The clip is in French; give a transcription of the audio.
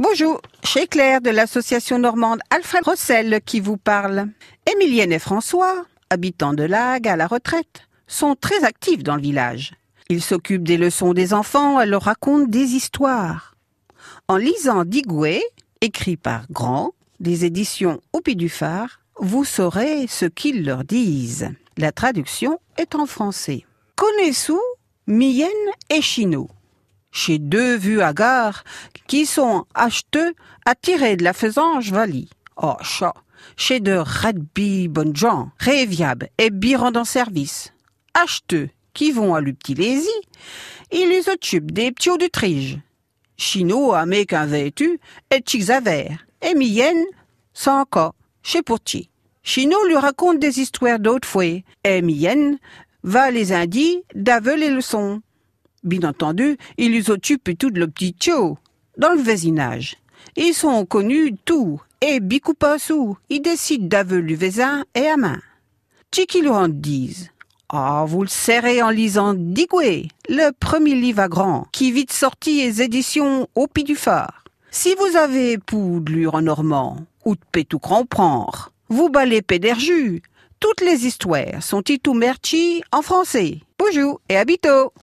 Bonjour, chez Claire de l'association normande Alfred Rossel qui vous parle. Émilienne et François, habitants de Lague à la retraite, sont très actifs dans le village. Ils s'occupent des leçons des enfants et leur racontent des histoires. En lisant Digoué, écrit par Grand, des éditions Au du Phare, vous saurez ce qu'ils leur disent. La traduction est en français. Connaissez-vous Mienne et Chino? Chez deux vues à gare qui sont acheteux tirer de la faisange valie. Oh, chat, chez de radby bonnes gens, réviables et en service. Acheteux qui vont à l'uptilésie, ils les occupent des ptios du trige. Chino a qu'un vêtu et verre, et mienne, sans encore, chez Pourtier. Chino lui raconte des histoires d'autres fois, et mienne va les indies d'aveux les leçons. Bien entendu, ils occupent tout le petit tio, dans le voisinage. Ils sont connus tout, et bicoupassou, ils décident d'aveu le voisin et à main. En disent. Ah, vous le serrez en lisant Digoué, le premier livre à grand, qui vite sorti les éditions au pied du phare. Si vous avez pou de lure en normand, ou de pé tout comprendre, vous balez péderju, toutes les histoires sont merci en français. Bonjour et à bientôt